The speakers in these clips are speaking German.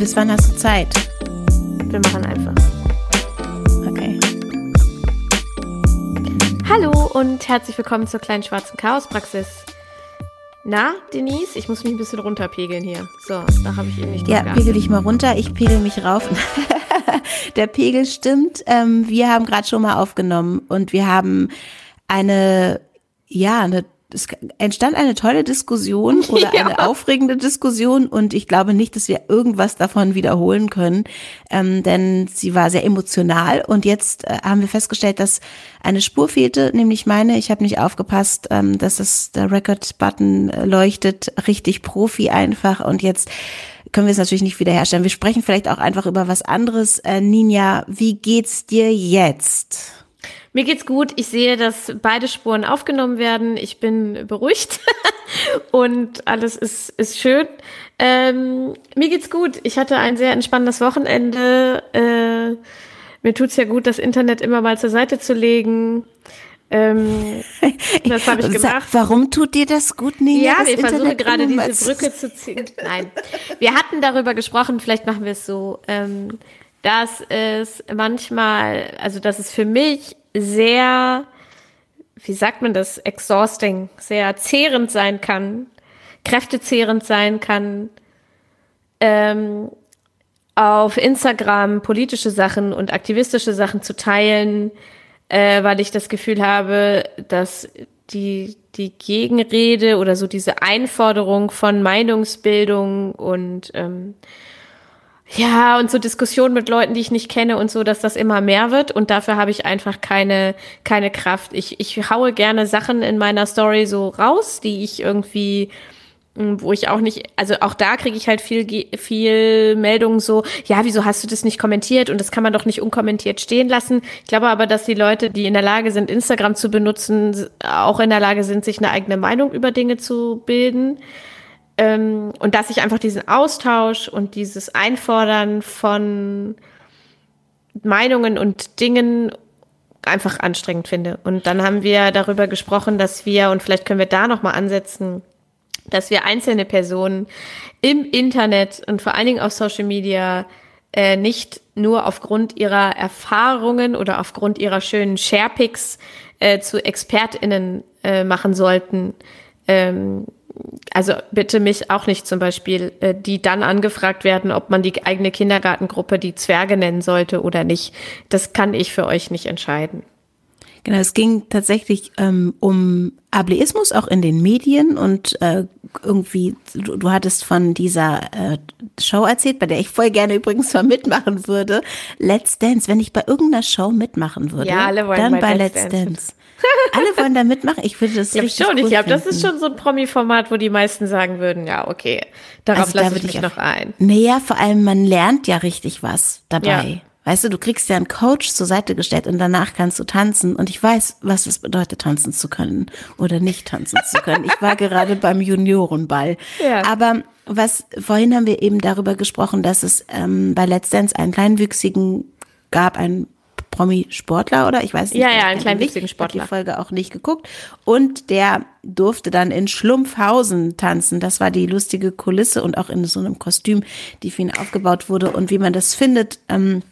Bis wann hast du Zeit? Wir machen einfach. Okay. Hallo und herzlich willkommen zur kleinen schwarzen Chaospraxis. Na, Denise, ich muss mich ein bisschen runterpegeln hier. So, da habe ich eben nicht Ja, pegel dich mal runter, ich pegel mich rauf. Der Pegel stimmt. Ähm, wir haben gerade schon mal aufgenommen und wir haben eine, ja, eine es entstand eine tolle Diskussion oder ja. eine aufregende Diskussion und ich glaube nicht, dass wir irgendwas davon wiederholen können, ähm, denn sie war sehr emotional und jetzt äh, haben wir festgestellt, dass eine Spur fehlte, nämlich meine. Ich habe nicht aufgepasst, ähm, dass das der Record-Button äh, leuchtet, richtig Profi einfach und jetzt können wir es natürlich nicht wiederherstellen. Wir sprechen vielleicht auch einfach über was anderes. Äh, Ninja, wie geht's dir jetzt? Mir geht's gut. Ich sehe, dass beide Spuren aufgenommen werden. Ich bin beruhigt und alles ist, ist schön. Ähm, mir geht's gut. Ich hatte ein sehr entspannendes Wochenende. Äh, mir tut's ja gut, das Internet immer mal zur Seite zu legen. Ähm, das habe ich gemacht. Warum tut dir das gut, Nina? Ja, wir versuchen gerade diese Brücke zu ziehen. Nein, wir hatten darüber gesprochen. Vielleicht machen wir es so. Ähm, dass es manchmal, also dass es für mich sehr, wie sagt man das, exhausting, sehr zehrend sein kann, kräftezehrend sein kann, ähm, auf Instagram politische Sachen und aktivistische Sachen zu teilen, äh, weil ich das Gefühl habe, dass die, die Gegenrede oder so diese Einforderung von Meinungsbildung und ähm, ja, und so Diskussionen mit Leuten, die ich nicht kenne und so, dass das immer mehr wird. Und dafür habe ich einfach keine, keine Kraft. Ich, ich haue gerne Sachen in meiner Story so raus, die ich irgendwie, hm, wo ich auch nicht, also auch da kriege ich halt viel, viel Meldungen so, ja, wieso hast du das nicht kommentiert? Und das kann man doch nicht unkommentiert stehen lassen. Ich glaube aber, dass die Leute, die in der Lage sind, Instagram zu benutzen, auch in der Lage sind, sich eine eigene Meinung über Dinge zu bilden. Ähm, und dass ich einfach diesen Austausch und dieses Einfordern von Meinungen und Dingen einfach anstrengend finde. Und dann haben wir darüber gesprochen, dass wir, und vielleicht können wir da nochmal ansetzen, dass wir einzelne Personen im Internet und vor allen Dingen auf Social Media äh, nicht nur aufgrund ihrer Erfahrungen oder aufgrund ihrer schönen Sharepics äh, zu ExpertInnen äh, machen sollten, ähm, also bitte mich auch nicht zum Beispiel, äh, die dann angefragt werden, ob man die eigene Kindergartengruppe die Zwerge nennen sollte oder nicht. Das kann ich für euch nicht entscheiden. Genau, es ging tatsächlich ähm, um Ableismus auch in den Medien und äh, irgendwie, du, du hattest von dieser äh, Show erzählt, bei der ich voll gerne übrigens mal mitmachen würde. Let's Dance, wenn ich bei irgendeiner Show mitmachen würde, ja, alle wollen dann bei, bei Let's, Let's Dance. Dance. Alle wollen da mitmachen. Ich finde das ja, richtig schon. cool ich glaube, das ist schon so ein Promi-Format, wo die meisten sagen würden, ja, okay, darauf Also da lasse ich würde mich ich noch ein. Naja, vor allem, man lernt ja richtig was dabei. Ja. Weißt du, du kriegst ja einen Coach zur Seite gestellt und danach kannst du tanzen. Und ich weiß, was es bedeutet, tanzen zu können oder nicht tanzen zu können. Ich war gerade beim Juniorenball. Ja. Aber was, vorhin haben wir eben darüber gesprochen, dass es ähm, bei Let's Dance einen kleinwüchsigen gab, einen Promi-Sportler oder ich weiß nicht. Ja, ja, einen ihn kleinwüchsigen nicht. Ich Sportler. die Folge auch nicht geguckt. Und der durfte dann in Schlumpfhausen tanzen. Das war die lustige Kulisse und auch in so einem Kostüm, die für ihn aufgebaut wurde. Und wie man das findet, ähm,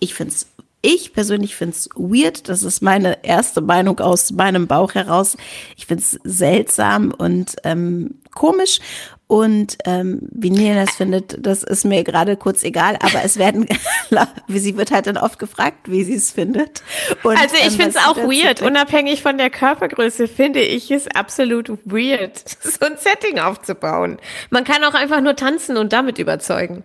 ich finde es, ich persönlich finde es weird. Das ist meine erste Meinung aus meinem Bauch heraus. Ich finde es seltsam und ähm, komisch. Und ähm, wie Nina das findet, das ist mir gerade kurz egal, aber es werden, sie wird halt dann oft gefragt, wie sie es findet. Und, Also ich ähm, finde es auch weird. Unabhängig von der Körpergröße finde ich es absolut weird, so ein Setting aufzubauen. Man kann auch einfach nur tanzen und damit überzeugen.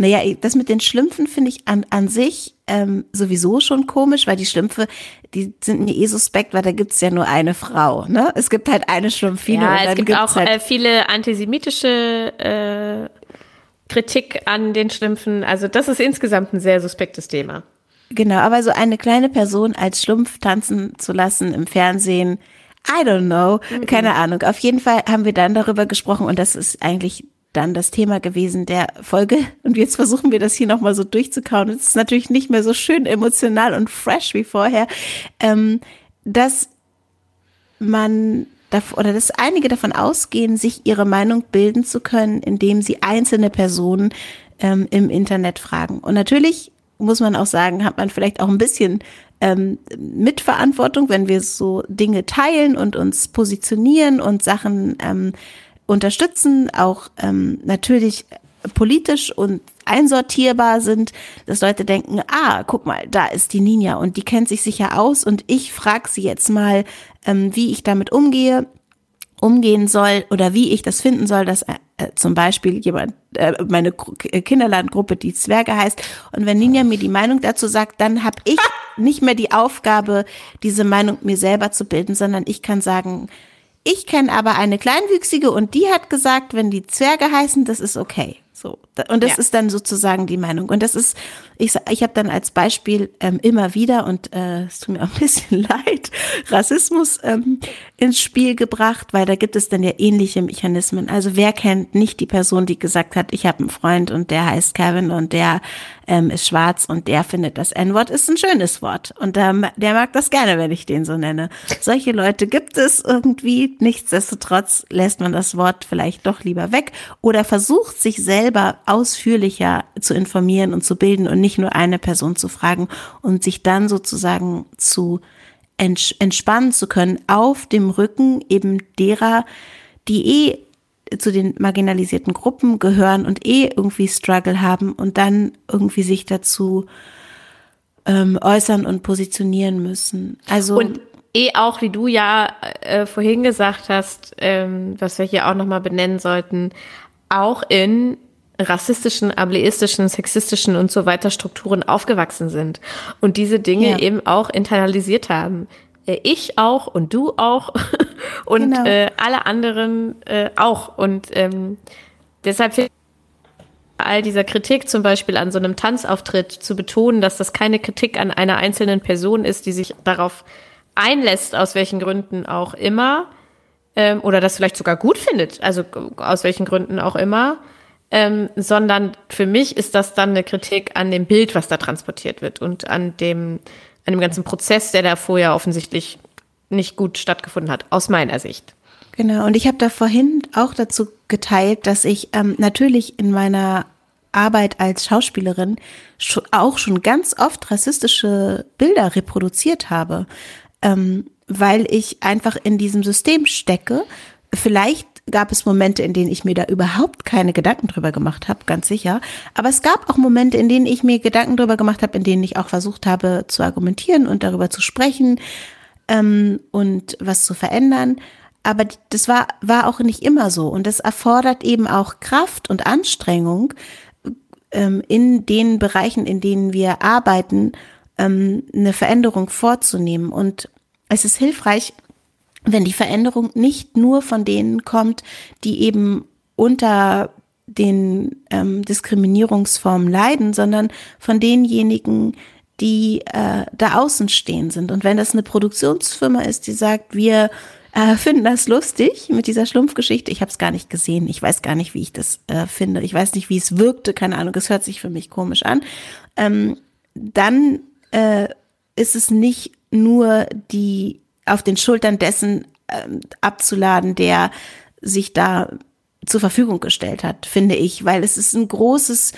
Naja, das mit den Schlümpfen finde ich an, an sich ähm, sowieso schon komisch, weil die Schlümpfe, die sind mir eh suspekt, weil da gibt's ja nur eine Frau. Ne? Es gibt halt eine Schlumpfine. Ja, es gibt auch halt äh, viele antisemitische äh, Kritik an den Schlümpfen. Also das ist insgesamt ein sehr suspektes Thema. Genau, aber so eine kleine Person als Schlumpf tanzen zu lassen im Fernsehen, I don't know, keine Ahnung. Auf jeden Fall haben wir dann darüber gesprochen und das ist eigentlich dann das Thema gewesen der Folge. Und jetzt versuchen wir das hier nochmal so durchzukauen. Es ist natürlich nicht mehr so schön emotional und fresh wie vorher, ähm, dass man oder dass einige davon ausgehen, sich ihre Meinung bilden zu können, indem sie einzelne Personen ähm, im Internet fragen. Und natürlich muss man auch sagen, hat man vielleicht auch ein bisschen ähm, Mitverantwortung, wenn wir so Dinge teilen und uns positionieren und Sachen ähm, unterstützen, auch ähm, natürlich politisch und einsortierbar sind, dass Leute denken, ah, guck mal, da ist die Ninja und die kennt sich sicher aus und ich frage sie jetzt mal, ähm, wie ich damit umgehe, umgehen soll oder wie ich das finden soll, dass äh, zum Beispiel jemand, äh, meine Kinderlandgruppe, die Zwerge heißt, und wenn Ninja mir die Meinung dazu sagt, dann habe ich nicht mehr die Aufgabe, diese Meinung mir selber zu bilden, sondern ich kann sagen, ich kenne aber eine Kleinwüchsige und die hat gesagt, wenn die Zwerge heißen, das ist okay. So. Und das ja. ist dann sozusagen die Meinung. Und das ist, ich, ich habe dann als Beispiel ähm, immer wieder, und äh, es tut mir auch ein bisschen leid, Rassismus ähm, ins Spiel gebracht, weil da gibt es dann ja ähnliche Mechanismen. Also wer kennt nicht die Person, die gesagt hat, ich habe einen Freund und der heißt Kevin und der ähm, ist schwarz und der findet das N-Wort ist ein schönes Wort. Und ähm, der mag das gerne, wenn ich den so nenne. Solche Leute gibt es irgendwie. Nichtsdestotrotz lässt man das Wort vielleicht doch lieber weg oder versucht sich selber ausführlicher zu informieren und zu bilden und nicht nur eine Person zu fragen und sich dann sozusagen zu entspannen zu können auf dem Rücken eben derer, die eh zu den marginalisierten Gruppen gehören und eh irgendwie Struggle haben und dann irgendwie sich dazu ähm, äußern und positionieren müssen. Also und eh auch, wie du ja äh, vorhin gesagt hast, ähm, was wir hier auch nochmal benennen sollten, auch in rassistischen, ableistischen, sexistischen und so weiter Strukturen aufgewachsen sind und diese Dinge ja. eben auch internalisiert haben. Äh, ich auch und du auch und genau. äh, alle anderen äh, auch. Und ähm, deshalb all dieser Kritik zum Beispiel an so einem Tanzauftritt zu betonen, dass das keine Kritik an einer einzelnen Person ist, die sich darauf einlässt, aus welchen Gründen auch immer, ähm, oder das vielleicht sogar gut findet, also aus welchen Gründen auch immer, ähm, sondern für mich ist das dann eine Kritik an dem Bild, was da transportiert wird und an dem, an dem ganzen Prozess, der da vorher offensichtlich nicht gut stattgefunden hat, aus meiner Sicht. Genau, und ich habe da vorhin auch dazu geteilt, dass ich ähm, natürlich in meiner Arbeit als Schauspielerin schon, auch schon ganz oft rassistische Bilder reproduziert habe, ähm, weil ich einfach in diesem System stecke. Vielleicht gab es Momente, in denen ich mir da überhaupt keine Gedanken drüber gemacht habe, ganz sicher. Aber es gab auch Momente, in denen ich mir Gedanken drüber gemacht habe, in denen ich auch versucht habe zu argumentieren und darüber zu sprechen ähm, und was zu verändern. Aber das war, war auch nicht immer so. Und das erfordert eben auch Kraft und Anstrengung ähm, in den Bereichen, in denen wir arbeiten, ähm, eine Veränderung vorzunehmen. Und es ist hilfreich, wenn die Veränderung nicht nur von denen kommt, die eben unter den ähm, Diskriminierungsformen leiden, sondern von denjenigen, die äh, da außen stehen sind. Und wenn das eine Produktionsfirma ist, die sagt, wir äh, finden das lustig mit dieser Schlumpfgeschichte. Ich habe es gar nicht gesehen. Ich weiß gar nicht, wie ich das äh, finde. Ich weiß nicht, wie es wirkte. Keine Ahnung. Es hört sich für mich komisch an. Ähm, dann äh, ist es nicht nur die auf den Schultern dessen ähm, abzuladen, der sich da zur Verfügung gestellt hat, finde ich, weil es ist ein großes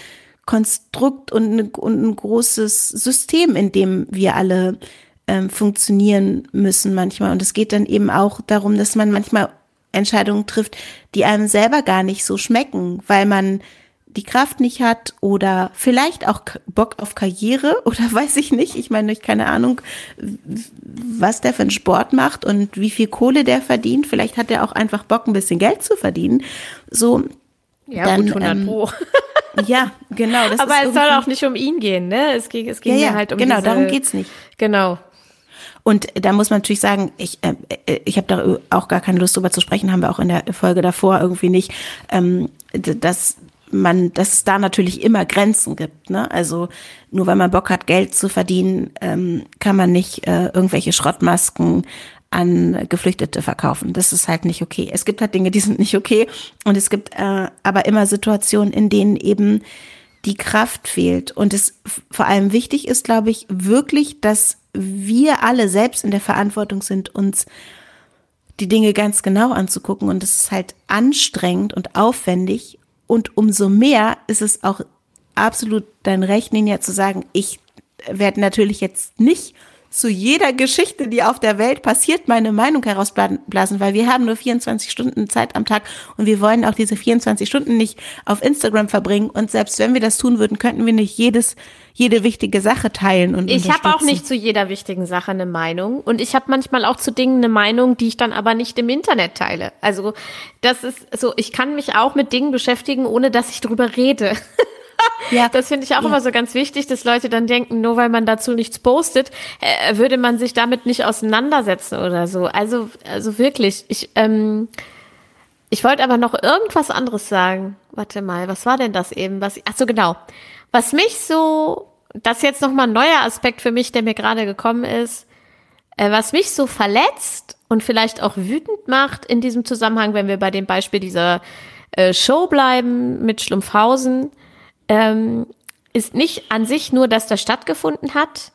Konstrukt und, eine, und ein großes System, in dem wir alle ähm, funktionieren müssen manchmal. Und es geht dann eben auch darum, dass man manchmal Entscheidungen trifft, die einem selber gar nicht so schmecken, weil man die Kraft nicht hat oder vielleicht auch Bock auf Karriere oder weiß ich nicht. Ich meine, ich keine Ahnung, was der für einen Sport macht und wie viel Kohle der verdient. Vielleicht hat er auch einfach Bock, ein bisschen Geld zu verdienen. So. Ja, dann, gut, 100 ähm, Pro. ja, genau. Aber es soll auch nicht um ihn gehen, ne? Es ging, es ging ja, ja, halt um Genau, diese, darum geht's nicht. Genau. Und da muss man natürlich sagen, ich, äh, ich habe da auch gar keine Lust drüber zu sprechen, haben wir auch in der Folge davor irgendwie nicht, ähm, dass man, dass es da natürlich immer Grenzen gibt. Ne? Also nur weil man Bock hat, Geld zu verdienen, ähm, kann man nicht äh, irgendwelche Schrottmasken an Geflüchtete verkaufen. Das ist halt nicht okay. Es gibt halt Dinge, die sind nicht okay. Und es gibt äh, aber immer Situationen, in denen eben die Kraft fehlt. Und es vor allem wichtig ist, glaube ich, wirklich, dass wir alle selbst in der Verantwortung sind, uns die Dinge ganz genau anzugucken. Und es ist halt anstrengend und aufwendig und umso mehr ist es auch absolut dein Recht, Ninja, zu sagen, ich werde natürlich jetzt nicht zu jeder Geschichte, die auf der Welt passiert, meine Meinung herausblasen, weil wir haben nur 24 Stunden Zeit am Tag und wir wollen auch diese 24 Stunden nicht auf Instagram verbringen. Und selbst wenn wir das tun würden, könnten wir nicht jedes, jede wichtige Sache teilen und Ich habe auch nicht zu jeder wichtigen Sache eine Meinung und ich habe manchmal auch zu Dingen eine Meinung, die ich dann aber nicht im Internet teile. Also das ist so, ich kann mich auch mit Dingen beschäftigen, ohne dass ich drüber rede. ja. Das finde ich auch ja. immer so ganz wichtig, dass Leute dann denken, nur weil man dazu nichts postet, äh, würde man sich damit nicht auseinandersetzen oder so. Also, also wirklich, ich, ähm, ich wollte aber noch irgendwas anderes sagen. Warte mal, was war denn das eben? Was, ach so, genau. Was mich so, das ist jetzt nochmal ein neuer Aspekt für mich, der mir gerade gekommen ist, äh, was mich so verletzt und vielleicht auch wütend macht in diesem Zusammenhang, wenn wir bei dem Beispiel dieser äh, Show bleiben mit Schlumpfhausen, ähm, ist nicht an sich nur, dass das stattgefunden hat,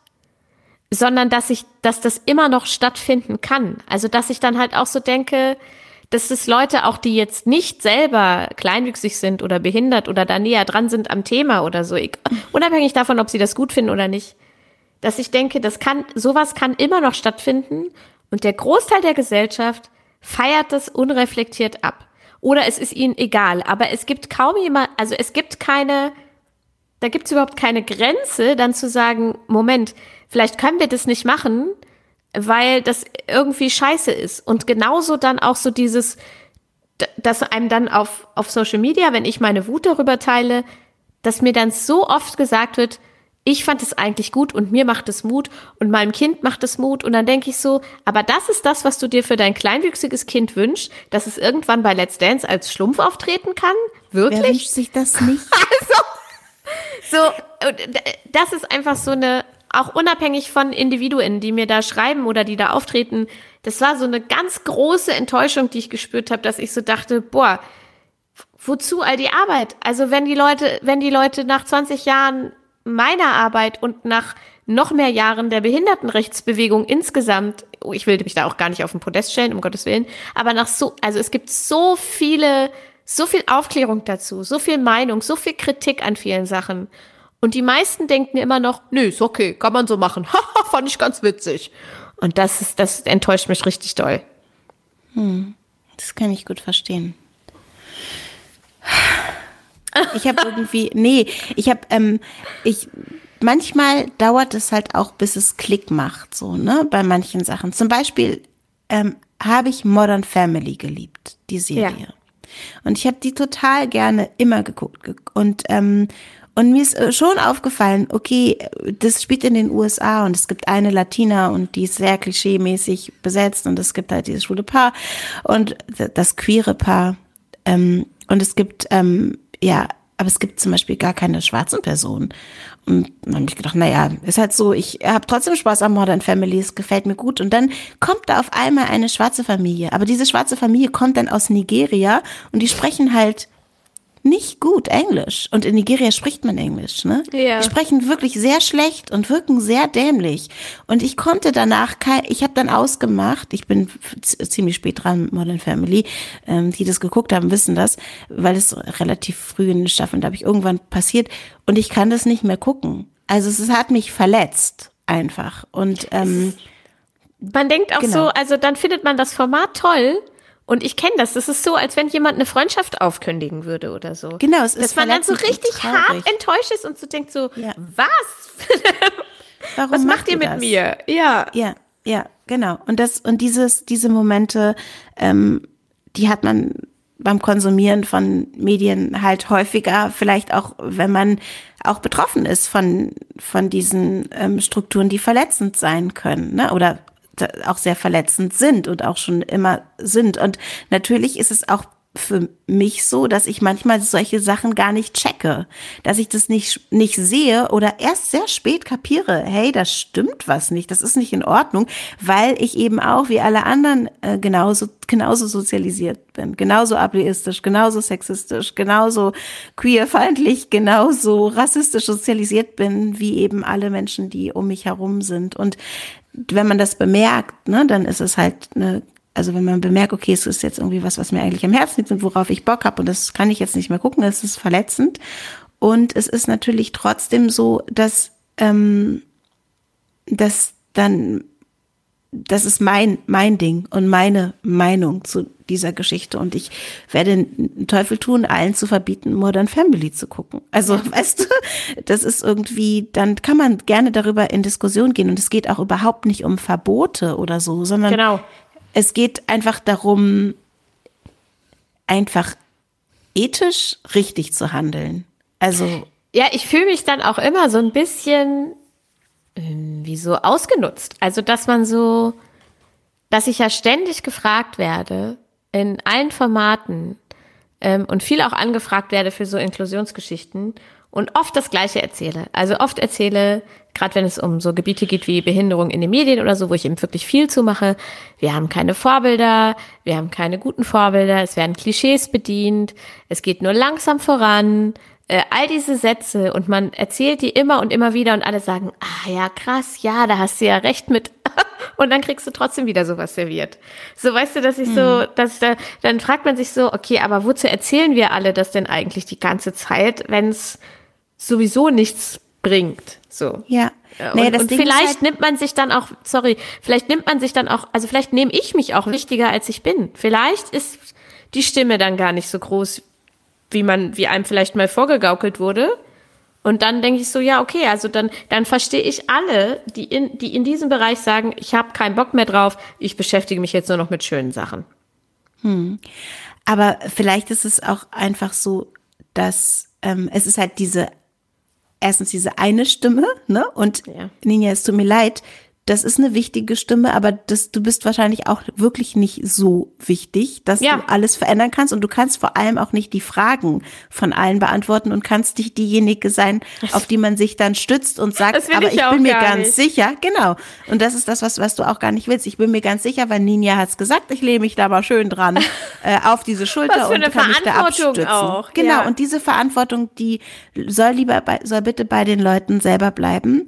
sondern dass ich, dass das immer noch stattfinden kann. Also dass ich dann halt auch so denke, dass es Leute auch, die jetzt nicht selber kleinwüchsig sind oder behindert oder da näher dran sind am Thema oder so, unabhängig davon, ob sie das gut finden oder nicht, dass ich denke, das kann, sowas kann immer noch stattfinden und der Großteil der Gesellschaft feiert das unreflektiert ab. Oder es ist ihnen egal. Aber es gibt kaum jemand, also es gibt keine, da gibt es überhaupt keine Grenze, dann zu sagen, Moment, vielleicht können wir das nicht machen, weil das irgendwie scheiße ist. Und genauso dann auch so dieses, dass einem dann auf, auf Social Media, wenn ich meine Wut darüber teile, dass mir dann so oft gesagt wird, ich fand es eigentlich gut und mir macht es Mut und meinem Kind macht es Mut und dann denke ich so, aber das ist das, was du dir für dein kleinwüchsiges Kind wünschst, dass es irgendwann bei Let's Dance als Schlumpf auftreten kann? Wirklich? Wer wünscht sich das nicht? so, das ist einfach so eine, auch unabhängig von Individuen, die mir da schreiben oder die da auftreten, das war so eine ganz große Enttäuschung, die ich gespürt habe, dass ich so dachte, boah, wozu all die Arbeit? Also wenn die Leute, wenn die Leute nach 20 Jahren meiner Arbeit und nach noch mehr Jahren der Behindertenrechtsbewegung insgesamt, oh, ich will mich da auch gar nicht auf den Podest stellen, um Gottes Willen, aber nach so, also es gibt so viele so viel Aufklärung dazu, so viel Meinung, so viel Kritik an vielen Sachen. Und die meisten denken immer noch, nö, ist okay, kann man so machen. Haha, fand ich ganz witzig. Und das ist, das enttäuscht mich richtig doll. Hm, das kann ich gut verstehen. Ich habe irgendwie, nee, ich habe, ähm, ich, manchmal dauert es halt auch, bis es Klick macht, so, ne, bei manchen Sachen. Zum Beispiel ähm, habe ich Modern Family geliebt, die Serie. Ja. Und ich habe die total gerne immer geguckt. Und, ähm, und mir ist äh, schon aufgefallen, okay, das spielt in den USA und es gibt eine Latina und die ist sehr klischeemäßig besetzt und es gibt halt dieses schwule Paar und das queere Paar. Ähm, und es gibt, ähm, ja, aber es gibt zum Beispiel gar keine schwarzen Personen. Und dann habe ich gedacht, naja, ist halt so, ich habe trotzdem Spaß am Modern Family, es gefällt mir gut. Und dann kommt da auf einmal eine schwarze Familie. Aber diese schwarze Familie kommt dann aus Nigeria und die sprechen halt nicht gut Englisch. Und in Nigeria spricht man Englisch, ne? Ja. Die sprechen wirklich sehr schlecht und wirken sehr dämlich. Und ich konnte danach, kein, ich habe dann ausgemacht, ich bin ziemlich spät dran Modern Family, ähm, die das geguckt haben, wissen das, weil es relativ früh in den Staffeln, da habe ich irgendwann passiert und ich kann das nicht mehr gucken. Also es hat mich verletzt einfach. Und ähm, man denkt auch genau. so, also dann findet man das Format toll und ich kenne das. Das ist so, als wenn jemand eine Freundschaft aufkündigen würde oder so. Genau, es ist Dass man dann so richtig hart enttäuscht ist und so denkt so, ja. was? Warum was macht ihr mit das? mir? Ja. Ja, ja, genau. Und das, und dieses, diese Momente, ähm, die hat man beim Konsumieren von Medien halt häufiger, vielleicht auch, wenn man auch betroffen ist von, von diesen ähm, Strukturen, die verletzend sein können, ne? Oder auch sehr verletzend sind und auch schon immer sind. Und natürlich ist es auch für mich so, dass ich manchmal solche Sachen gar nicht checke, dass ich das nicht, nicht sehe oder erst sehr spät kapiere, hey, das stimmt was nicht, das ist nicht in Ordnung, weil ich eben auch wie alle anderen äh, genauso, genauso sozialisiert bin, genauso ableistisch, genauso sexistisch, genauso queerfeindlich, genauso rassistisch sozialisiert bin, wie eben alle Menschen, die um mich herum sind. Und wenn man das bemerkt, ne, dann ist es halt eine, also wenn man bemerkt, okay, es ist jetzt irgendwie was, was mir eigentlich am Herzen liegt und worauf ich Bock habe und das kann ich jetzt nicht mehr gucken, das ist verletzend. Und es ist natürlich trotzdem so, dass, ähm, dass dann, das ist mein, mein Ding und meine Meinung zu dieser Geschichte. Und ich werde den Teufel tun, allen zu verbieten, Modern Family zu gucken. Also, weißt du, das ist irgendwie, dann kann man gerne darüber in Diskussion gehen. Und es geht auch überhaupt nicht um Verbote oder so, sondern genau. es geht einfach darum, einfach ethisch richtig zu handeln. Also. Ja, ich fühle mich dann auch immer so ein bisschen ähm, wie so ausgenutzt. Also, dass man so, dass ich ja ständig gefragt werde, in allen Formaten ähm, und viel auch angefragt werde für so Inklusionsgeschichten und oft das Gleiche erzähle. Also oft erzähle, gerade wenn es um so Gebiete geht wie Behinderung in den Medien oder so, wo ich eben wirklich viel zu mache. Wir haben keine Vorbilder, wir haben keine guten Vorbilder, es werden Klischees bedient, es geht nur langsam voran, äh, all diese Sätze und man erzählt die immer und immer wieder und alle sagen, ah ja, krass, ja, da hast du ja recht mit. und dann kriegst du trotzdem wieder sowas serviert. So weißt du, dass ich so, mhm. dass da, dann fragt man sich so, okay, aber wozu erzählen wir alle das denn eigentlich die ganze Zeit, wenn es sowieso nichts bringt? So. Ja. Und, und vielleicht halt nimmt man sich dann auch, sorry, vielleicht nimmt man sich dann auch, also vielleicht nehme ich mich auch wichtiger, als ich bin. Vielleicht ist die Stimme dann gar nicht so groß, wie man, wie einem vielleicht mal vorgegaukelt wurde. Und dann denke ich so, ja, okay, also dann, dann verstehe ich alle, die in, die in diesem Bereich sagen, ich habe keinen Bock mehr drauf, ich beschäftige mich jetzt nur noch mit schönen Sachen. Hm. Aber vielleicht ist es auch einfach so, dass ähm, es ist halt diese, erstens diese eine Stimme, ne? Und ja. Ninja, es tut mir leid, das ist eine wichtige Stimme, aber das, du bist wahrscheinlich auch wirklich nicht so wichtig, dass ja. du alles verändern kannst und du kannst vor allem auch nicht die Fragen von allen beantworten und kannst nicht diejenige sein, auf die man sich dann stützt und sagt, aber ich, ich bin mir ganz nicht. sicher, genau. Und das ist das, was, was du auch gar nicht willst. Ich bin mir ganz sicher, weil Ninja hat's gesagt, ich lehne mich da mal schön dran äh, auf diese Schulter und kann mich da abstützen. Auch. Genau. Ja. Und diese Verantwortung, die soll lieber bei, soll bitte bei den Leuten selber bleiben.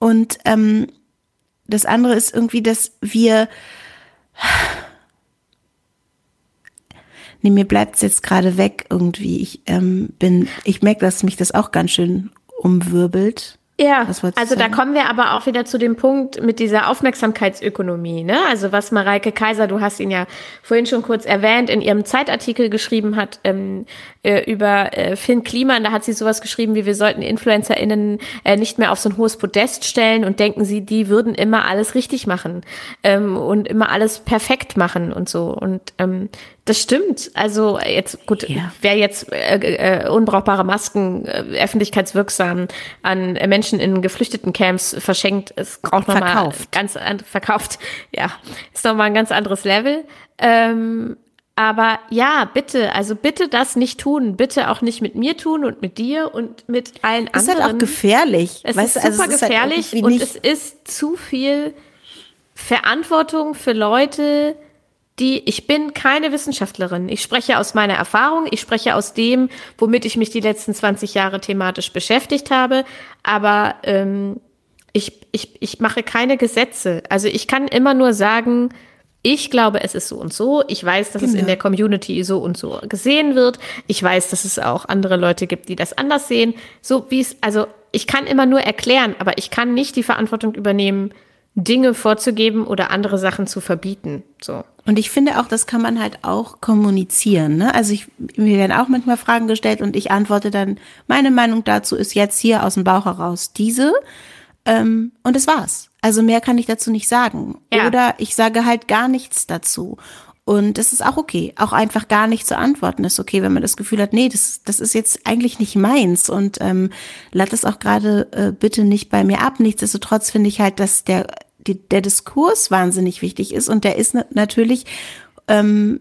Und ähm, das andere ist irgendwie, dass wir. Nee, mir bleibt es jetzt gerade weg irgendwie. Ich ähm, bin, ich merke, dass mich das auch ganz schön umwirbelt. Ja, also da kommen wir aber auch wieder zu dem Punkt mit dieser Aufmerksamkeitsökonomie. Ne? Also was Mareike Kaiser, du hast ihn ja vorhin schon kurz erwähnt, in ihrem Zeitartikel geschrieben hat ähm, äh, über äh, Finn Kliman, da hat sie sowas geschrieben, wie wir sollten InfluencerInnen äh, nicht mehr auf so ein hohes Podest stellen und denken sie, die würden immer alles richtig machen ähm, und immer alles perfekt machen und so. Und ähm, das stimmt. Also jetzt gut, ja. wer jetzt äh, äh, unbrauchbare Masken äh, öffentlichkeitswirksam an Menschen in geflüchteten Camps verschenkt, ist auch nochmal ganz verkauft. Ja, ist nochmal ein ganz anderes Level. Ähm, aber ja, bitte, also bitte das nicht tun. Bitte auch nicht mit mir tun und mit dir und mit allen anderen. Es ist halt auch gefährlich. Es weißt ist super also es gefährlich ist halt und es ist zu viel Verantwortung für Leute, die, ich bin keine Wissenschaftlerin. Ich spreche aus meiner Erfahrung, ich spreche aus dem, womit ich mich die letzten 20 Jahre thematisch beschäftigt habe. Aber ähm, ich, ich, ich mache keine Gesetze. Also ich kann immer nur sagen, ich glaube, es ist so und so. Ich weiß, dass genau. es in genau. der Community so und so gesehen wird. Ich weiß, dass es auch andere Leute gibt, die das anders sehen. So wie es, also ich kann immer nur erklären, aber ich kann nicht die Verantwortung übernehmen, Dinge vorzugeben oder andere Sachen zu verbieten. So. Und ich finde auch, das kann man halt auch kommunizieren. Ne? Also ich, mir werden auch manchmal Fragen gestellt und ich antworte dann, meine Meinung dazu ist jetzt hier aus dem Bauch heraus diese. Ähm, und das war's. Also mehr kann ich dazu nicht sagen. Ja. Oder ich sage halt gar nichts dazu. Und das ist auch okay. Auch einfach gar nicht zu antworten ist okay, wenn man das Gefühl hat, nee, das, das ist jetzt eigentlich nicht meins. Und ähm, lad es auch gerade äh, bitte nicht bei mir ab. Nichtsdestotrotz finde ich halt, dass der, die, der Diskurs wahnsinnig wichtig ist. Und der ist natürlich ähm,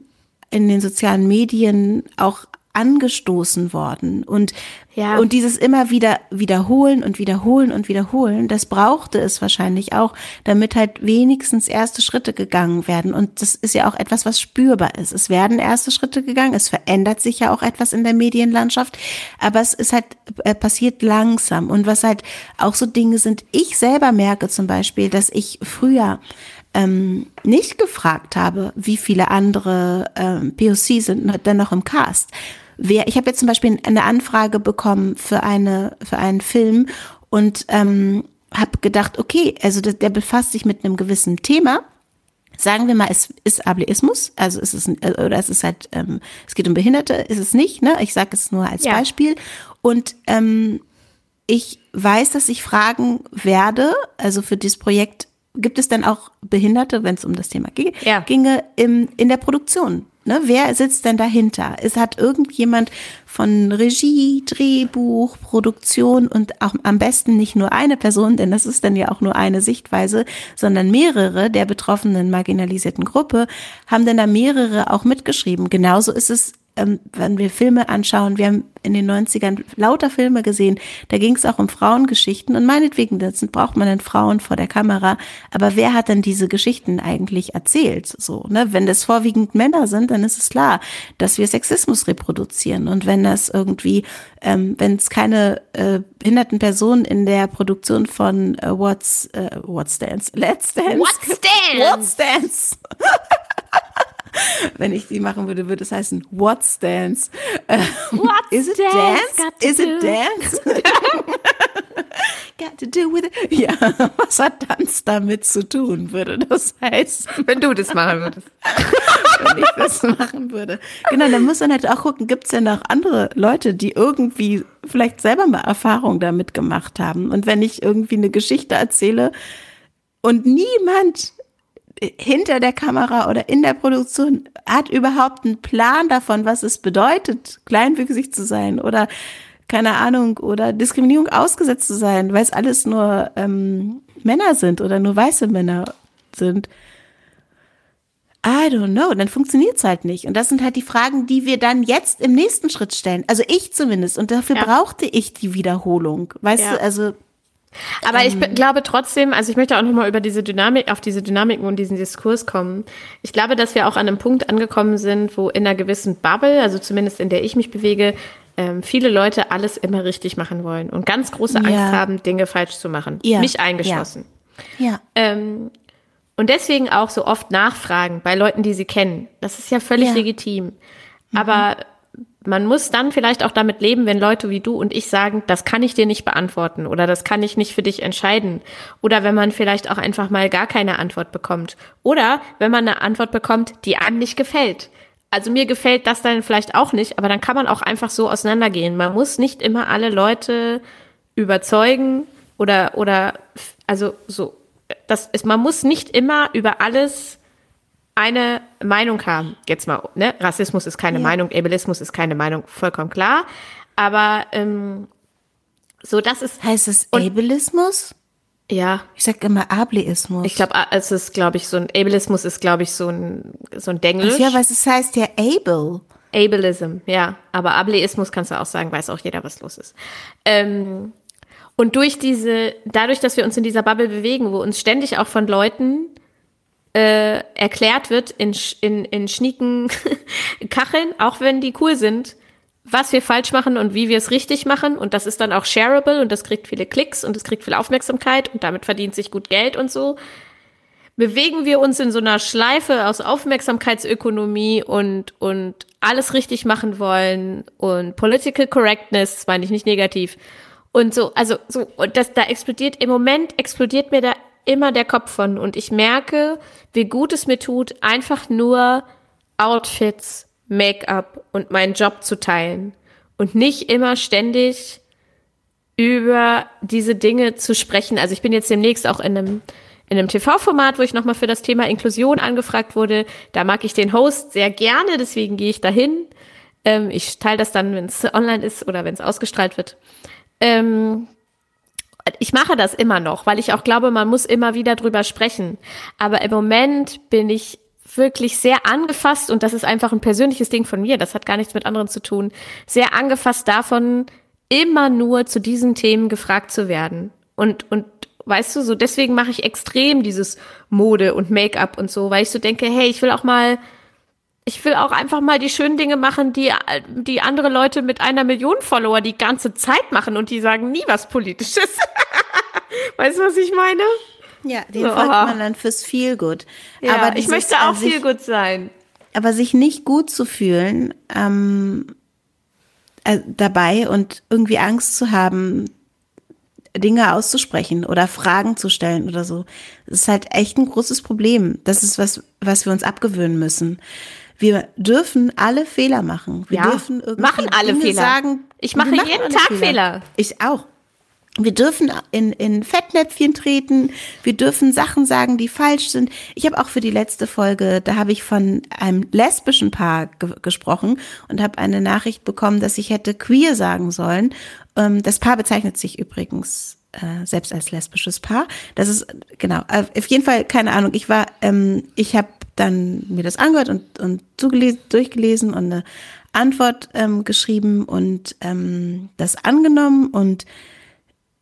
in den sozialen Medien auch angestoßen worden. Und, ja. und dieses immer wieder wiederholen und wiederholen und wiederholen, das brauchte es wahrscheinlich auch, damit halt wenigstens erste Schritte gegangen werden. Und das ist ja auch etwas, was spürbar ist. Es werden erste Schritte gegangen, es verändert sich ja auch etwas in der Medienlandschaft, aber es ist halt äh, passiert langsam. Und was halt auch so Dinge sind, ich selber merke zum Beispiel, dass ich früher ähm, nicht gefragt habe, wie viele andere ähm, POC sind denn noch im Cast, wer, ich habe jetzt zum Beispiel eine Anfrage bekommen für eine, für einen Film und ähm, habe gedacht, okay, also der, der befasst sich mit einem gewissen Thema. Sagen wir mal, es ist Ableismus, also es ist äh, oder es ist halt, ähm, es geht um Behinderte, ist es nicht, ne? Ich sage es nur als ja. Beispiel. Und ähm, ich weiß, dass ich fragen werde, also für dieses Projekt gibt es dann auch Behinderte, wenn es um das Thema ging, ja. ginge, im, in der Produktion. Ne, wer sitzt denn dahinter? Es hat irgendjemand von Regie, Drehbuch, Produktion und auch am besten nicht nur eine Person, denn das ist dann ja auch nur eine Sichtweise, sondern mehrere der betroffenen marginalisierten Gruppe haben denn da mehrere auch mitgeschrieben. Genauso ist es ähm, wenn wir Filme anschauen, wir haben in den 90ern lauter Filme gesehen, da ging es auch um Frauengeschichten und meinetwegen, das braucht man dann Frauen vor der Kamera, aber wer hat denn diese Geschichten eigentlich erzählt? So, ne? Wenn das vorwiegend Männer sind, dann ist es klar, dass wir Sexismus reproduzieren und wenn das irgendwie, ähm, wenn es keine äh, behinderten Personen in der Produktion von äh, What's, äh, What's Dance, Let's Dance, What's Dance, What's Dance Wenn ich die machen würde, würde es heißen What's Dance? Äh, What's Is it dance? dance? Is it dance? Got to do with it. Ja, was hat Tanz damit zu tun, würde das heißen? Wenn du das machen würdest. Wenn ich das machen würde. Genau, dann muss man halt auch gucken, gibt es denn noch andere Leute, die irgendwie vielleicht selber mal Erfahrung damit gemacht haben? Und wenn ich irgendwie eine Geschichte erzähle und niemand hinter der Kamera oder in der Produktion hat überhaupt einen Plan davon, was es bedeutet, kleinwüchsig zu sein oder keine Ahnung oder Diskriminierung ausgesetzt zu sein, weil es alles nur ähm, Männer sind oder nur weiße Männer sind. I don't know, dann funktioniert es halt nicht. Und das sind halt die Fragen, die wir dann jetzt im nächsten Schritt stellen. Also ich zumindest. Und dafür ja. brauchte ich die Wiederholung. Weißt ja. du, also aber ähm, ich glaube trotzdem, also ich möchte auch nochmal über diese Dynamik, auf diese Dynamiken und diesen Diskurs kommen. Ich glaube, dass wir auch an einem Punkt angekommen sind, wo in einer gewissen Bubble, also zumindest in der ich mich bewege, ähm, viele Leute alles immer richtig machen wollen und ganz große Angst ja. haben, Dinge falsch zu machen. Ja. Mich eingeschlossen. Ja. ja. Ähm, und deswegen auch so oft nachfragen bei Leuten, die sie kennen. Das ist ja völlig legitim. Mhm. Aber man muss dann vielleicht auch damit leben, wenn Leute wie du und ich sagen, das kann ich dir nicht beantworten oder das kann ich nicht für dich entscheiden. Oder wenn man vielleicht auch einfach mal gar keine Antwort bekommt. Oder wenn man eine Antwort bekommt, die einem nicht gefällt. Also mir gefällt das dann vielleicht auch nicht, aber dann kann man auch einfach so auseinandergehen. Man muss nicht immer alle Leute überzeugen oder, oder, also so, das ist, man muss nicht immer über alles eine Meinung haben. Jetzt mal, ne? Rassismus ist keine ja. Meinung, Ableismus ist keine Meinung, vollkommen klar. Aber ähm, so, das ist. Heißt es Ableismus? Ja. Ich sag immer Ableismus. Ich glaube, es ist, glaube ich, so ein Ableismus ist, glaube ich, so ein so ein Denglisch. Ja, weil es heißt ja Able. Ableism, ja. Aber Ableismus kannst du auch sagen, weiß auch jeder, was los ist. Ähm, und durch diese, dadurch, dass wir uns in dieser Bubble bewegen, wo uns ständig auch von Leuten äh, erklärt wird in, in, in schnieken Kacheln, auch wenn die cool sind, was wir falsch machen und wie wir es richtig machen. Und das ist dann auch shareable und das kriegt viele Klicks und es kriegt viel Aufmerksamkeit und damit verdient sich gut Geld und so. Bewegen wir uns in so einer Schleife aus Aufmerksamkeitsökonomie und, und alles richtig machen wollen und Political Correctness, das meine ich nicht negativ. Und so, also so, und das da explodiert, im Moment explodiert mir da immer der Kopf von. Und ich merke, wie gut es mir tut, einfach nur Outfits, Make-up und meinen Job zu teilen. Und nicht immer ständig über diese Dinge zu sprechen. Also ich bin jetzt demnächst auch in einem in einem TV-Format, wo ich nochmal für das Thema Inklusion angefragt wurde. Da mag ich den Host sehr gerne, deswegen gehe ich dahin. Ähm, ich teile das dann, wenn es online ist oder wenn es ausgestrahlt wird. Ähm, ich mache das immer noch, weil ich auch glaube, man muss immer wieder drüber sprechen. Aber im Moment bin ich wirklich sehr angefasst und das ist einfach ein persönliches Ding von mir, das hat gar nichts mit anderen zu tun, sehr angefasst davon, immer nur zu diesen Themen gefragt zu werden. Und, und weißt du, so deswegen mache ich extrem dieses Mode und Make-up und so, weil ich so denke, hey, ich will auch mal ich will auch einfach mal die schönen Dinge machen, die, die andere Leute mit einer Million Follower die ganze Zeit machen und die sagen nie was Politisches. weißt du, was ich meine? Ja, den so, folgt man dann fürs Feelgood. Ja, aber ich möchte auch äh, Feelgood sein. Aber sich nicht gut zu fühlen, ähm, äh, dabei und irgendwie Angst zu haben, Dinge auszusprechen oder Fragen zu stellen oder so. Das ist halt echt ein großes Problem. Das ist was, was wir uns abgewöhnen müssen. Wir dürfen alle Fehler machen. Wir ja, dürfen irgendwie machen alle Dinge Fehler. sagen. Ich mache jeden Tag Fehler. Ich auch. Wir dürfen in, in Fettnäpfchen treten, wir dürfen Sachen sagen, die falsch sind. Ich habe auch für die letzte Folge, da habe ich von einem lesbischen Paar ge gesprochen und habe eine Nachricht bekommen, dass ich hätte queer sagen sollen. Ähm, das Paar bezeichnet sich übrigens äh, selbst als lesbisches Paar. Das ist genau auf jeden Fall keine Ahnung. Ich war, ähm, ich habe dann mir das angehört und und durchgelesen und eine Antwort ähm, geschrieben und ähm, das angenommen und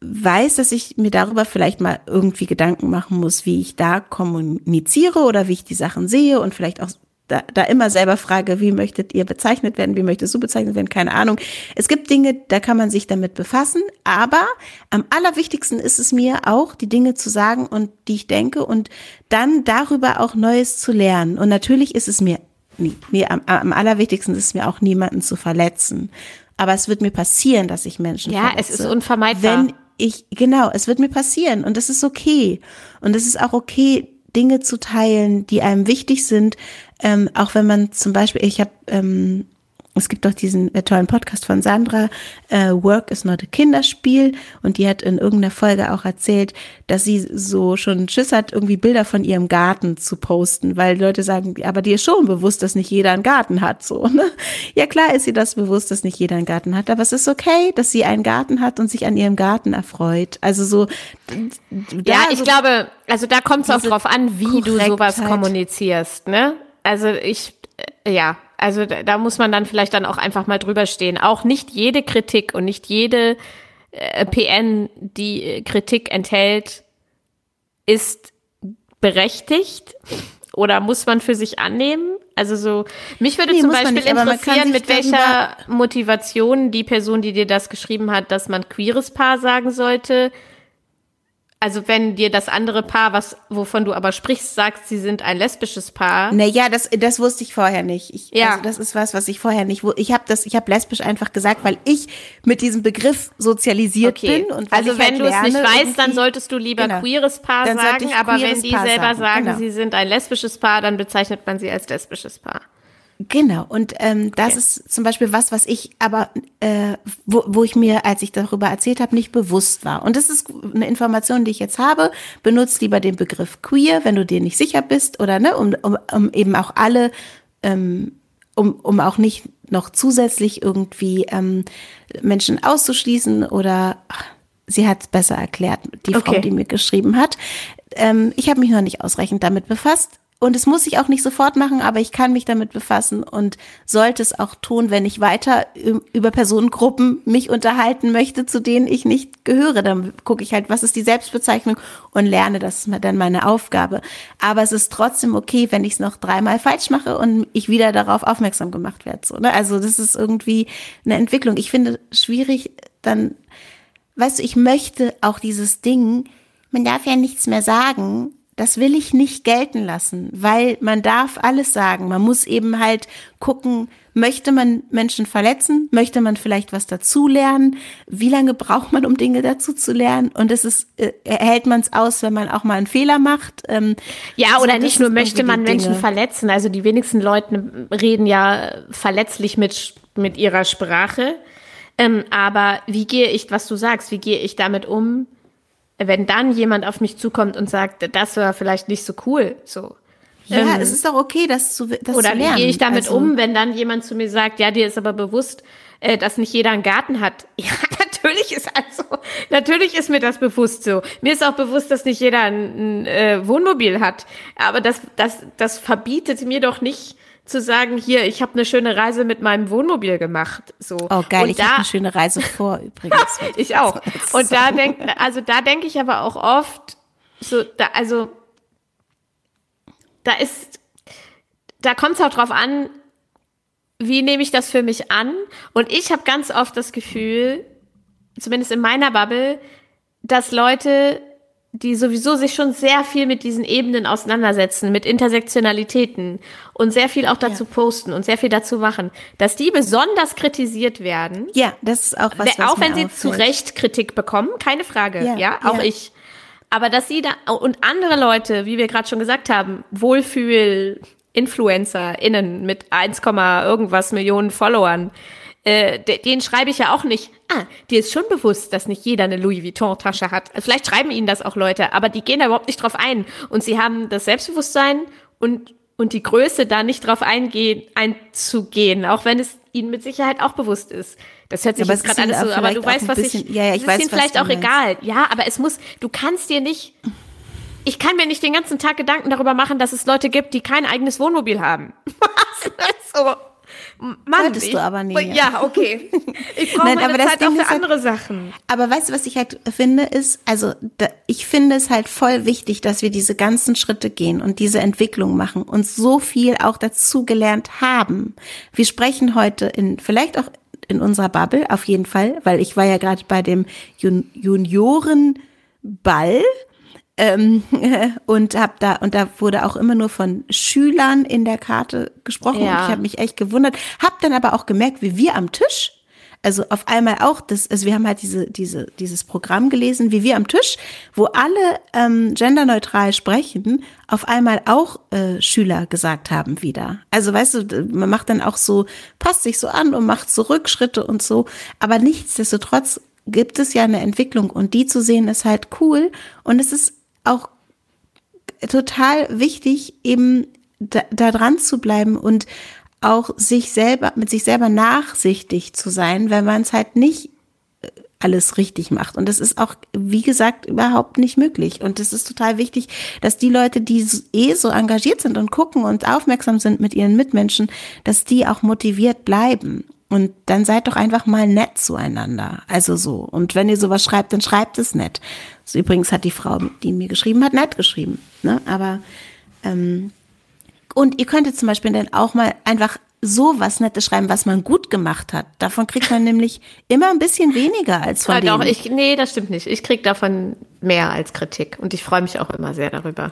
weiß, dass ich mir darüber vielleicht mal irgendwie Gedanken machen muss, wie ich da kommuniziere oder wie ich die Sachen sehe und vielleicht auch da, da immer selber frage, wie möchtet ihr bezeichnet werden, wie möchtest du bezeichnet werden, keine Ahnung. Es gibt Dinge, da kann man sich damit befassen, aber am allerwichtigsten ist es mir auch, die Dinge zu sagen und die ich denke und dann darüber auch Neues zu lernen. Und natürlich ist es mir, nee, nee am, am allerwichtigsten ist es mir auch, niemanden zu verletzen. Aber es wird mir passieren, dass ich Menschen ja, verletze. Ja, es ist unvermeidbar. Wenn ich, genau, es wird mir passieren und das ist okay. Und es ist auch okay, Dinge zu teilen, die einem wichtig sind, ähm, auch wenn man zum Beispiel, ich habe ähm, es gibt doch diesen äh, tollen Podcast von Sandra, äh, Work is not a Kinderspiel. Und die hat in irgendeiner Folge auch erzählt, dass sie so schon Schiss hat, irgendwie Bilder von ihrem Garten zu posten, weil Leute sagen, aber dir ist schon bewusst, dass nicht jeder einen Garten hat. So, ne? Ja, klar ist sie das bewusst, dass nicht jeder einen Garten hat, aber es ist okay, dass sie einen Garten hat und sich an ihrem Garten erfreut. Also so. Ja, ich so glaube, also da kommt es auch drauf an, wie du sowas kommunizierst, ne? Also ich, äh, ja, also da, da, muss man dann vielleicht dann auch einfach mal drüber stehen. Auch nicht jede Kritik und nicht jede äh, PN, die äh, Kritik enthält, ist berechtigt oder muss man für sich annehmen? Also so, mich würde nee, zum Beispiel nicht, interessieren, mit welcher Motivation die Person, die dir das geschrieben hat, dass man queeres Paar sagen sollte, also wenn dir das andere Paar, was wovon du aber sprichst, sagt, sie sind ein lesbisches Paar. Naja, das das wusste ich vorher nicht. Ich, ja. Also das ist was, was ich vorher nicht. Ich habe das, ich habe lesbisch einfach gesagt, weil ich mit diesem Begriff sozialisiert okay. bin und also wenn halt du es nicht weißt, dann solltest du lieber genau. queeres Paar sagen. Aber wenn die Paar selber sagen, sagen genau. sie sind ein lesbisches Paar, dann bezeichnet man sie als lesbisches Paar. Genau, und ähm, das okay. ist zum Beispiel was, was ich aber, äh, wo, wo ich mir, als ich darüber erzählt habe, nicht bewusst war. Und das ist eine Information, die ich jetzt habe. Benutzt lieber den Begriff queer, wenn du dir nicht sicher bist, oder ne, um, um, um eben auch alle, ähm, um, um auch nicht noch zusätzlich irgendwie ähm, Menschen auszuschließen oder ach, sie hat es besser erklärt, die okay. Frau, die mir geschrieben hat. Ähm, ich habe mich noch nicht ausreichend damit befasst und es muss ich auch nicht sofort machen, aber ich kann mich damit befassen und sollte es auch tun, wenn ich weiter über Personengruppen mich unterhalten möchte, zu denen ich nicht gehöre. Dann gucke ich halt, was ist die Selbstbezeichnung und lerne, das ist dann meine Aufgabe. Aber es ist trotzdem okay, wenn ich es noch dreimal falsch mache und ich wieder darauf aufmerksam gemacht werde. So, ne? Also das ist irgendwie eine Entwicklung. Ich finde schwierig, dann, weißt du, ich möchte auch dieses Ding, man darf ja nichts mehr sagen, das will ich nicht gelten lassen, weil man darf alles sagen. Man muss eben halt gucken, möchte man Menschen verletzen? Möchte man vielleicht was dazulernen? Wie lange braucht man, um Dinge dazu zu lernen? Und es ist, äh, hält man es aus, wenn man auch mal einen Fehler macht? Ähm, ja, oder nicht nur möchte man Menschen Dinge. verletzen. Also die wenigsten Leute reden ja verletzlich mit, mit ihrer Sprache. Ähm, aber wie gehe ich, was du sagst, wie gehe ich damit um? Wenn dann jemand auf mich zukommt und sagt, das war vielleicht nicht so cool, so. Ja, ähm, es ist doch okay, das zu, das oder zu lernen. Oder wie gehe ich damit also, um, wenn dann jemand zu mir sagt, ja, dir ist aber bewusst, äh, dass nicht jeder einen Garten hat. Ja, natürlich ist also, natürlich ist mir das bewusst so. Mir ist auch bewusst, dass nicht jeder ein, ein äh, Wohnmobil hat. Aber das, das, das verbietet mir doch nicht, zu sagen, hier, ich habe eine schöne Reise mit meinem Wohnmobil gemacht. So. Oh geil, und ich habe eine schöne Reise vor übrigens. ich auch. Und da denk, also da denke ich aber auch oft, so, da, also da ist, da kommt es auch drauf an, wie nehme ich das für mich an? Und ich habe ganz oft das Gefühl, zumindest in meiner Bubble, dass Leute die sowieso sich schon sehr viel mit diesen Ebenen auseinandersetzen, mit Intersektionalitäten und sehr viel auch dazu ja. posten und sehr viel dazu machen, dass die besonders kritisiert werden. Ja, das ist auch was, was Auch wenn sie auffällt. zu Recht Kritik bekommen, keine Frage, ja, ja auch ja. ich. Aber dass sie da und andere Leute, wie wir gerade schon gesagt haben, Wohlfühl InfluencerInnen mit 1, irgendwas Millionen Followern, äh, den schreibe ich ja auch nicht. Ah, dir ist schon bewusst, dass nicht jeder eine Louis Vuitton-Tasche hat. Vielleicht schreiben ihnen das auch Leute, aber die gehen da überhaupt nicht drauf ein. Und sie haben das Selbstbewusstsein und, und die Größe, da nicht drauf eingehen, einzugehen, auch wenn es ihnen mit Sicherheit auch bewusst ist. Das hört sich ja, jetzt gerade alles so, aber du weißt, was bisschen, ich, ja, ja, ich weiß, ist ihnen vielleicht auch meinst. egal. Ja, aber es muss, du kannst dir nicht, ich kann mir nicht den ganzen Tag Gedanken darüber machen, dass es Leute gibt, die kein eigenes Wohnmobil haben. so. Mann, Solltest ich, du aber nie. Ja, okay. Ich brauche meine aber Zeit auch für andere halt, Sachen. Aber weißt du, was ich halt finde, ist, also da, ich finde es halt voll wichtig, dass wir diese ganzen Schritte gehen und diese Entwicklung machen und so viel auch dazu gelernt haben. Wir sprechen heute in, vielleicht auch in unserer Bubble, auf jeden Fall, weil ich war ja gerade bei dem Jun Juniorenball ähm, und hab da und da wurde auch immer nur von Schülern in der Karte gesprochen. Ja. Und ich habe mich echt gewundert, habe dann aber auch gemerkt, wie wir am Tisch also auf einmal auch das, also wir haben halt diese, diese, dieses Programm gelesen, wie wir am Tisch, wo alle ähm, genderneutral sprechen, auf einmal auch äh, Schüler gesagt haben wieder. Also weißt du, man macht dann auch so, passt sich so an und macht so Rückschritte und so. Aber nichtsdestotrotz gibt es ja eine Entwicklung und die zu sehen ist halt cool und es ist auch total wichtig, eben da, da dran zu bleiben und auch sich selber, mit sich selber nachsichtig zu sein, wenn man es halt nicht äh, alles richtig macht. Und das ist auch, wie gesagt, überhaupt nicht möglich. Und es ist total wichtig, dass die Leute, die eh so engagiert sind und gucken und aufmerksam sind mit ihren Mitmenschen, dass die auch motiviert bleiben. Und dann seid doch einfach mal nett zueinander. Also so. Und wenn ihr sowas schreibt, dann schreibt es nett. Also übrigens hat die Frau, die mir geschrieben hat, nett geschrieben. Ne? Aber ähm, und ihr könntet zum Beispiel dann auch mal einfach so was Nettes schreiben, was man gut gemacht hat. Davon kriegt man nämlich immer ein bisschen weniger als von ja, dem. ich, nee, das stimmt nicht. Ich krieg davon mehr als Kritik und ich freue mich auch immer sehr darüber.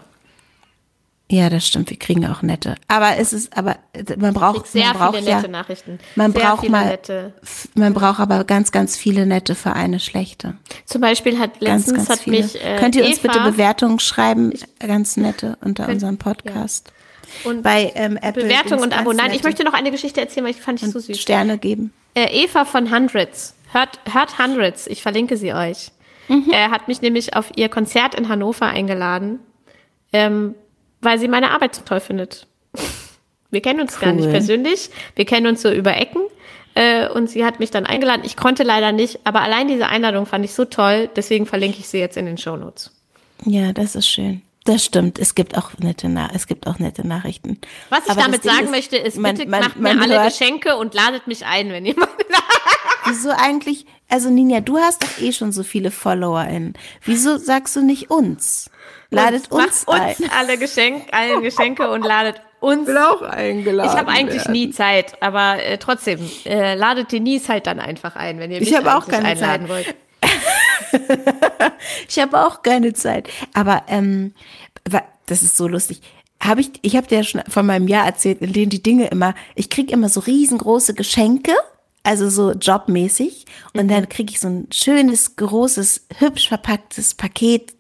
Ja, das stimmt. Wir kriegen auch nette. Aber es ist, aber man braucht sehr man braucht viele ja, nette Nachrichten. Man sehr braucht mal, nette. man braucht aber ganz, ganz viele nette für eine schlechte. Zum Beispiel hat letztens ganz, ganz hat viele. mich äh, Könnt ihr uns Eva, bitte Bewertungen schreiben, ganz nette unter könnt, unserem Podcast. Ja. Und bei ähm, Apple Bewertung und Abo. Nein, ich möchte noch eine Geschichte erzählen, weil ich fand ich so süß. Sterne geben. Äh, Eva von Hundreds. Hört, hört Hundreds. Ich verlinke sie euch. Mhm. Er hat mich nämlich auf ihr Konzert in Hannover eingeladen. Ähm, weil sie meine Arbeit so toll findet. Wir kennen uns cool. gar nicht persönlich. Wir kennen uns so über Ecken. Äh, und sie hat mich dann eingeladen. Ich konnte leider nicht, aber allein diese Einladung fand ich so toll. Deswegen verlinke ich sie jetzt in den Show Notes. Ja, das ist schön. Das stimmt. Es gibt auch nette, Na es gibt auch nette Nachrichten. Was ich Aber damit sagen ist, möchte, ist, man, bitte man, macht man mir alle hört, Geschenke und ladet mich ein, wenn jemand. Wieso eigentlich? Also Ninja, du hast doch eh schon so viele FollowerInnen. Wieso sagst du nicht uns? Ladet und uns, uns alle Geschenk, alle Geschenke und ladet uns. Will auch eingeladen. Ich habe eigentlich werden. nie Zeit, aber äh, trotzdem äh, ladet Denise halt dann einfach ein, wenn ihr mich ich auch keine einladen Zeit. wollt. ich habe auch keine Zeit. Aber ähm, das ist so lustig. Habe ich, ich habe dir ja schon von meinem Jahr erzählt, in dem die Dinge immer, ich kriege immer so riesengroße Geschenke, also so jobmäßig, und mhm. dann kriege ich so ein schönes, großes, hübsch verpacktes Paket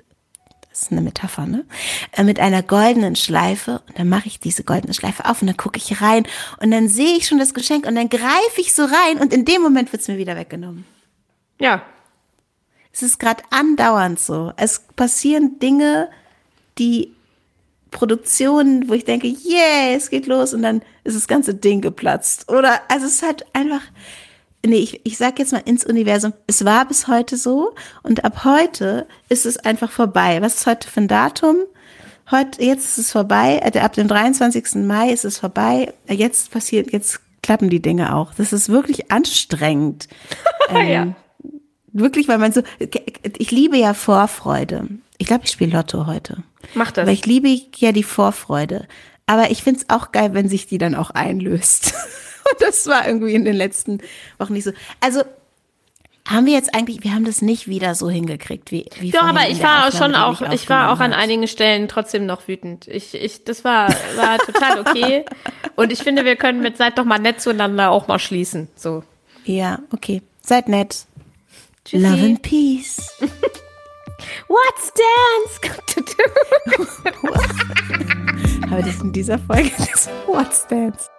das ist eine Metapher, ne? Äh, mit einer goldenen Schleife. Und dann mache ich diese goldene Schleife auf und dann gucke ich rein und dann sehe ich schon das Geschenk und dann greife ich so rein und in dem Moment wird es mir wieder weggenommen. Ja. Es ist gerade andauernd so. Es passieren Dinge, die Produktionen, wo ich denke, yeah, es geht los und dann ist das ganze Ding geplatzt. Oder, also es ist halt einfach, nee, ich, ich sag jetzt mal ins Universum, es war bis heute so und ab heute ist es einfach vorbei. Was ist heute für ein Datum? Heute, jetzt ist es vorbei, äh, ab dem 23. Mai ist es vorbei. Äh, jetzt passiert, jetzt klappen die Dinge auch. Das ist wirklich anstrengend. ähm, ja. Wirklich, weil man so, ich liebe ja Vorfreude. Ich glaube, ich spiele Lotto heute. Mach das. Weil ich liebe ja die Vorfreude. Aber ich finde es auch geil, wenn sich die dann auch einlöst. das war irgendwie in den letzten Wochen nicht so. Also, haben wir jetzt eigentlich, wir haben das nicht wieder so hingekriegt, wie, wie Doch, aber ich war schon auch, ich war auch an hat. einigen Stellen trotzdem noch wütend. Ich, ich, das war, war total okay. Und ich finde, wir können mit Seid doch mal nett zueinander auch mal schließen, so. Ja, okay. Seid nett. Tschüssi. Love and Peace. What's dance got to do? Habe ich in dieser Folge What's dance?